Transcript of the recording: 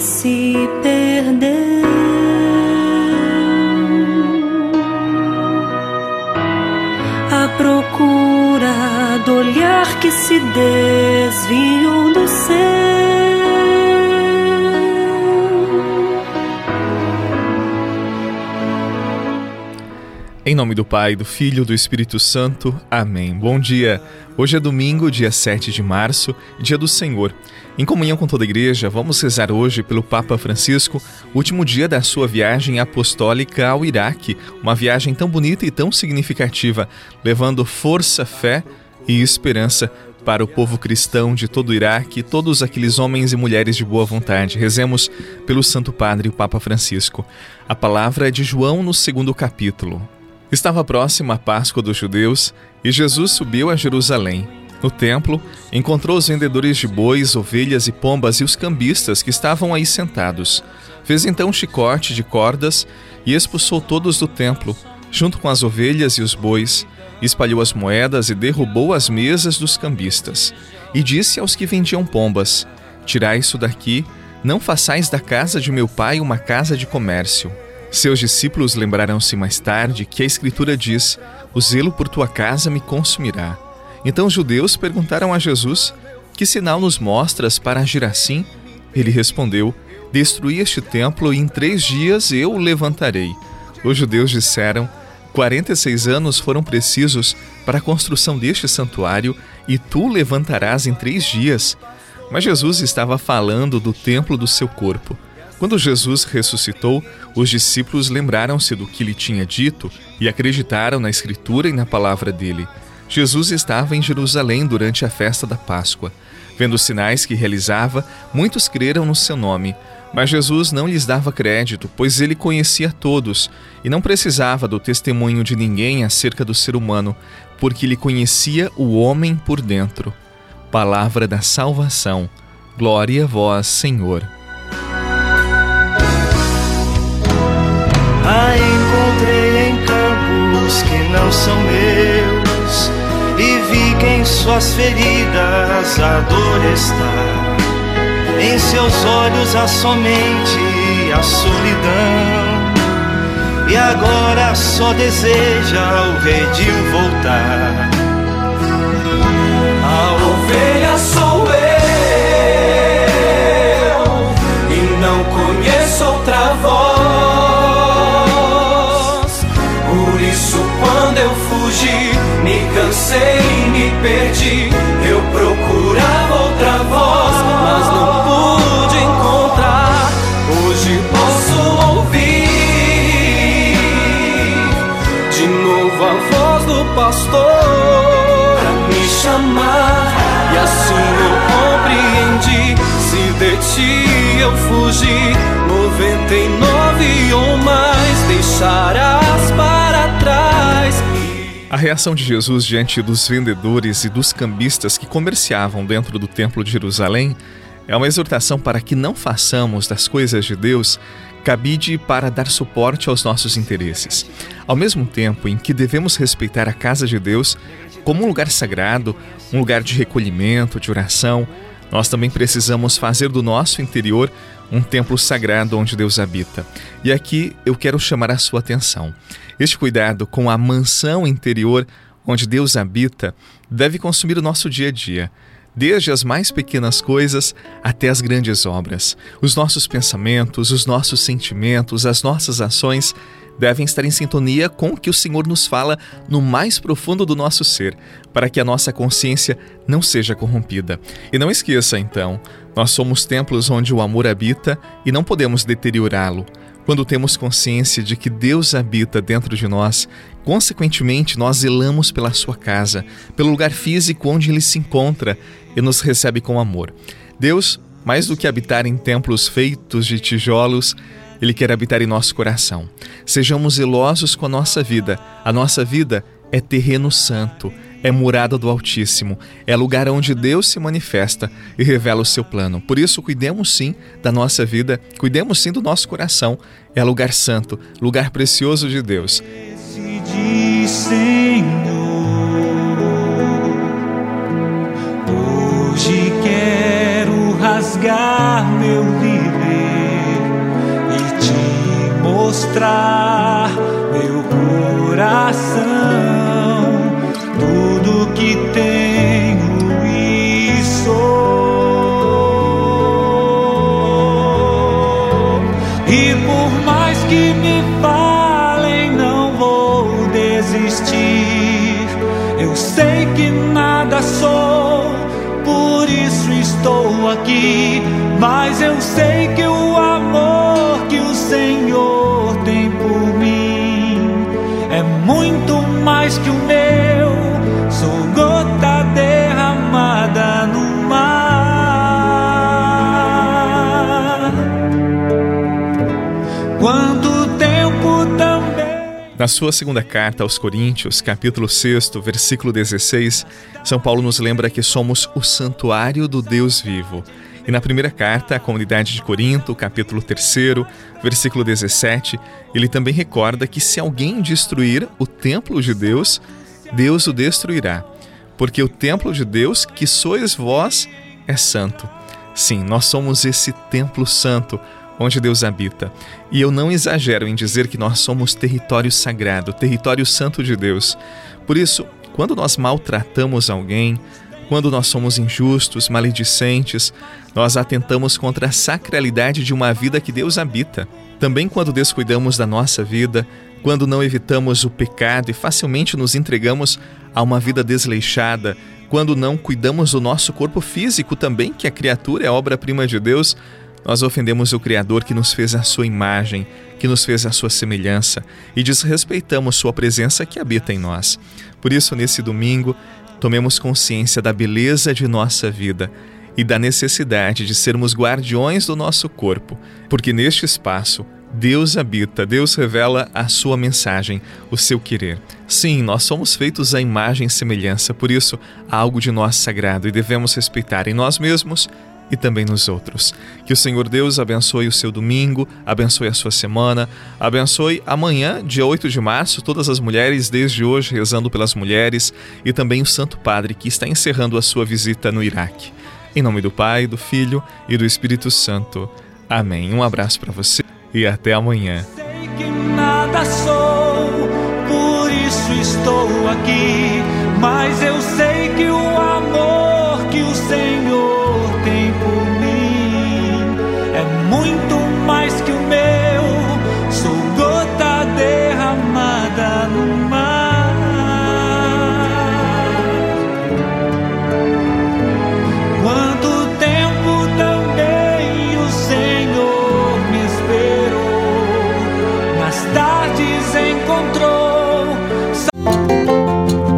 se perdeu. A procura do olhar que se desviou do céu. Em nome do Pai, do Filho e do Espírito Santo. Amém. Bom dia. Hoje é domingo, dia 7 de março, dia do Senhor. Em comunhão com toda a igreja, vamos rezar hoje pelo Papa Francisco, último dia da sua viagem apostólica ao Iraque, uma viagem tão bonita e tão significativa, levando força, fé e esperança para o povo cristão de todo o Iraque, todos aqueles homens e mulheres de boa vontade. Rezemos pelo Santo Padre, o Papa Francisco. A palavra é de João no segundo capítulo. Estava próxima a Páscoa dos judeus e Jesus subiu a Jerusalém. No templo, encontrou os vendedores de bois, ovelhas e pombas e os cambistas que estavam aí sentados. Fez então um chicote de cordas e expulsou todos do templo, junto com as ovelhas e os bois, espalhou as moedas e derrubou as mesas dos cambistas. E disse aos que vendiam pombas: Tirai isso daqui, não façais da casa de meu pai uma casa de comércio. Seus discípulos lembraram-se mais tarde que a Escritura diz: O zelo por tua casa me consumirá. Então os judeus perguntaram a Jesus: Que sinal nos mostras para agir assim? Ele respondeu: Destruí este templo e em três dias eu o levantarei. Os judeus disseram: 46 anos foram precisos para a construção deste santuário e tu levantarás em três dias. Mas Jesus estava falando do templo do seu corpo. Quando Jesus ressuscitou, os discípulos lembraram-se do que lhe tinha dito e acreditaram na Escritura e na palavra dele. Jesus estava em Jerusalém durante a festa da Páscoa. Vendo os sinais que realizava, muitos creram no seu nome. Mas Jesus não lhes dava crédito, pois ele conhecia todos e não precisava do testemunho de ninguém acerca do ser humano, porque ele conhecia o homem por dentro. Palavra da salvação. Glória a vós, Senhor. Não são meus e vi que em suas feridas a dor está. Em seus olhos há somente a solidão. E agora só deseja o redil voltar. A ovelha sou cansei, me perdi. Eu procurava outra voz, mas não pude encontrar. Hoje posso ouvir de novo a voz do pastor pra me chamar. E assim eu compreendi. Se de ti eu fugi, noventa e nove ou mais trás a reação de Jesus diante dos vendedores e dos cambistas que comerciavam dentro do Templo de Jerusalém é uma exortação para que não façamos das coisas de Deus cabide para dar suporte aos nossos interesses. Ao mesmo tempo em que devemos respeitar a casa de Deus como um lugar sagrado, um lugar de recolhimento, de oração, nós também precisamos fazer do nosso interior um templo sagrado onde Deus habita. E aqui eu quero chamar a sua atenção. Este cuidado com a mansão interior onde Deus habita deve consumir o nosso dia a dia, desde as mais pequenas coisas até as grandes obras. Os nossos pensamentos, os nossos sentimentos, as nossas ações devem estar em sintonia com o que o Senhor nos fala no mais profundo do nosso ser, para que a nossa consciência não seja corrompida. E não esqueça, então, nós somos templos onde o amor habita e não podemos deteriorá-lo. Quando temos consciência de que Deus habita dentro de nós, consequentemente nós zelamos pela sua casa, pelo lugar físico onde ele se encontra e nos recebe com amor. Deus, mais do que habitar em templos feitos de tijolos, ele quer habitar em nosso coração. Sejamos zelosos com a nossa vida. A nossa vida é terreno santo, é morada do Altíssimo, é lugar onde Deus se manifesta e revela o seu plano. Por isso, cuidemos sim da nossa vida, cuidemos sim do nosso coração. É lugar santo, lugar precioso de Deus. Senhor, mostrar meu coração, tudo que tenho e sou. E por mais que me falem, não vou desistir. Eu sei que nada sou, por isso estou aqui. Mas eu sei que o mais que o meu. Sou gota derramada no mar. Quanto tempo também. Na sua segunda carta aos Coríntios, capítulo 6, versículo 16, São Paulo nos lembra que somos o santuário do Deus vivo. E na primeira carta à comunidade de Corinto, capítulo 3, versículo 17, ele também recorda que se alguém destruir o templo de Deus, Deus o destruirá, porque o templo de Deus, que sois vós, é santo. Sim, nós somos esse templo santo onde Deus habita. E eu não exagero em dizer que nós somos território sagrado, território santo de Deus. Por isso, quando nós maltratamos alguém, quando nós somos injustos, maledicentes, nós atentamos contra a sacralidade de uma vida que Deus habita. Também quando descuidamos da nossa vida, quando não evitamos o pecado e facilmente nos entregamos a uma vida desleixada, quando não cuidamos do nosso corpo físico também, que a criatura é obra-prima de Deus, nós ofendemos o Criador que nos fez a sua imagem, que nos fez a sua semelhança e desrespeitamos sua presença que habita em nós. Por isso, nesse domingo, tomemos consciência da beleza de nossa vida e da necessidade de sermos guardiões do nosso corpo, porque neste espaço Deus habita, Deus revela a sua mensagem, o seu querer. Sim, nós somos feitos à imagem e semelhança, por isso há algo de nós sagrado e devemos respeitar em nós mesmos e também nos outros. Que o Senhor Deus abençoe o seu domingo, abençoe a sua semana, abençoe amanhã, dia 8 de março, todas as mulheres desde hoje rezando pelas mulheres e também o Santo Padre que está encerrando a sua visita no Iraque. Em nome do Pai, do Filho e do Espírito Santo. Amém. Um abraço para você e até amanhã. Sei que nada sou, por isso estou aqui, mas eu